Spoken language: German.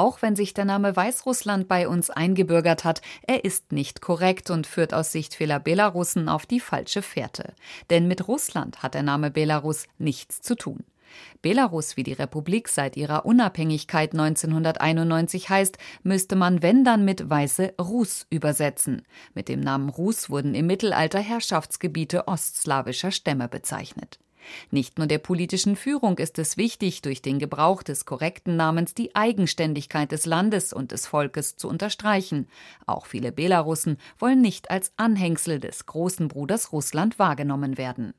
Auch wenn sich der Name Weißrussland bei uns eingebürgert hat, er ist nicht korrekt und führt aus Sicht vieler Belarussen auf die falsche Fährte. Denn mit Russland hat der Name Belarus nichts zu tun. Belarus, wie die Republik seit ihrer Unabhängigkeit 1991 heißt, müsste man wenn dann mit Weiße Rus übersetzen. Mit dem Namen Rus wurden im Mittelalter Herrschaftsgebiete ostslawischer Stämme bezeichnet. Nicht nur der politischen Führung ist es wichtig, durch den Gebrauch des korrekten Namens die Eigenständigkeit des Landes und des Volkes zu unterstreichen. Auch viele Belarussen wollen nicht als Anhängsel des großen Bruders Russland wahrgenommen werden.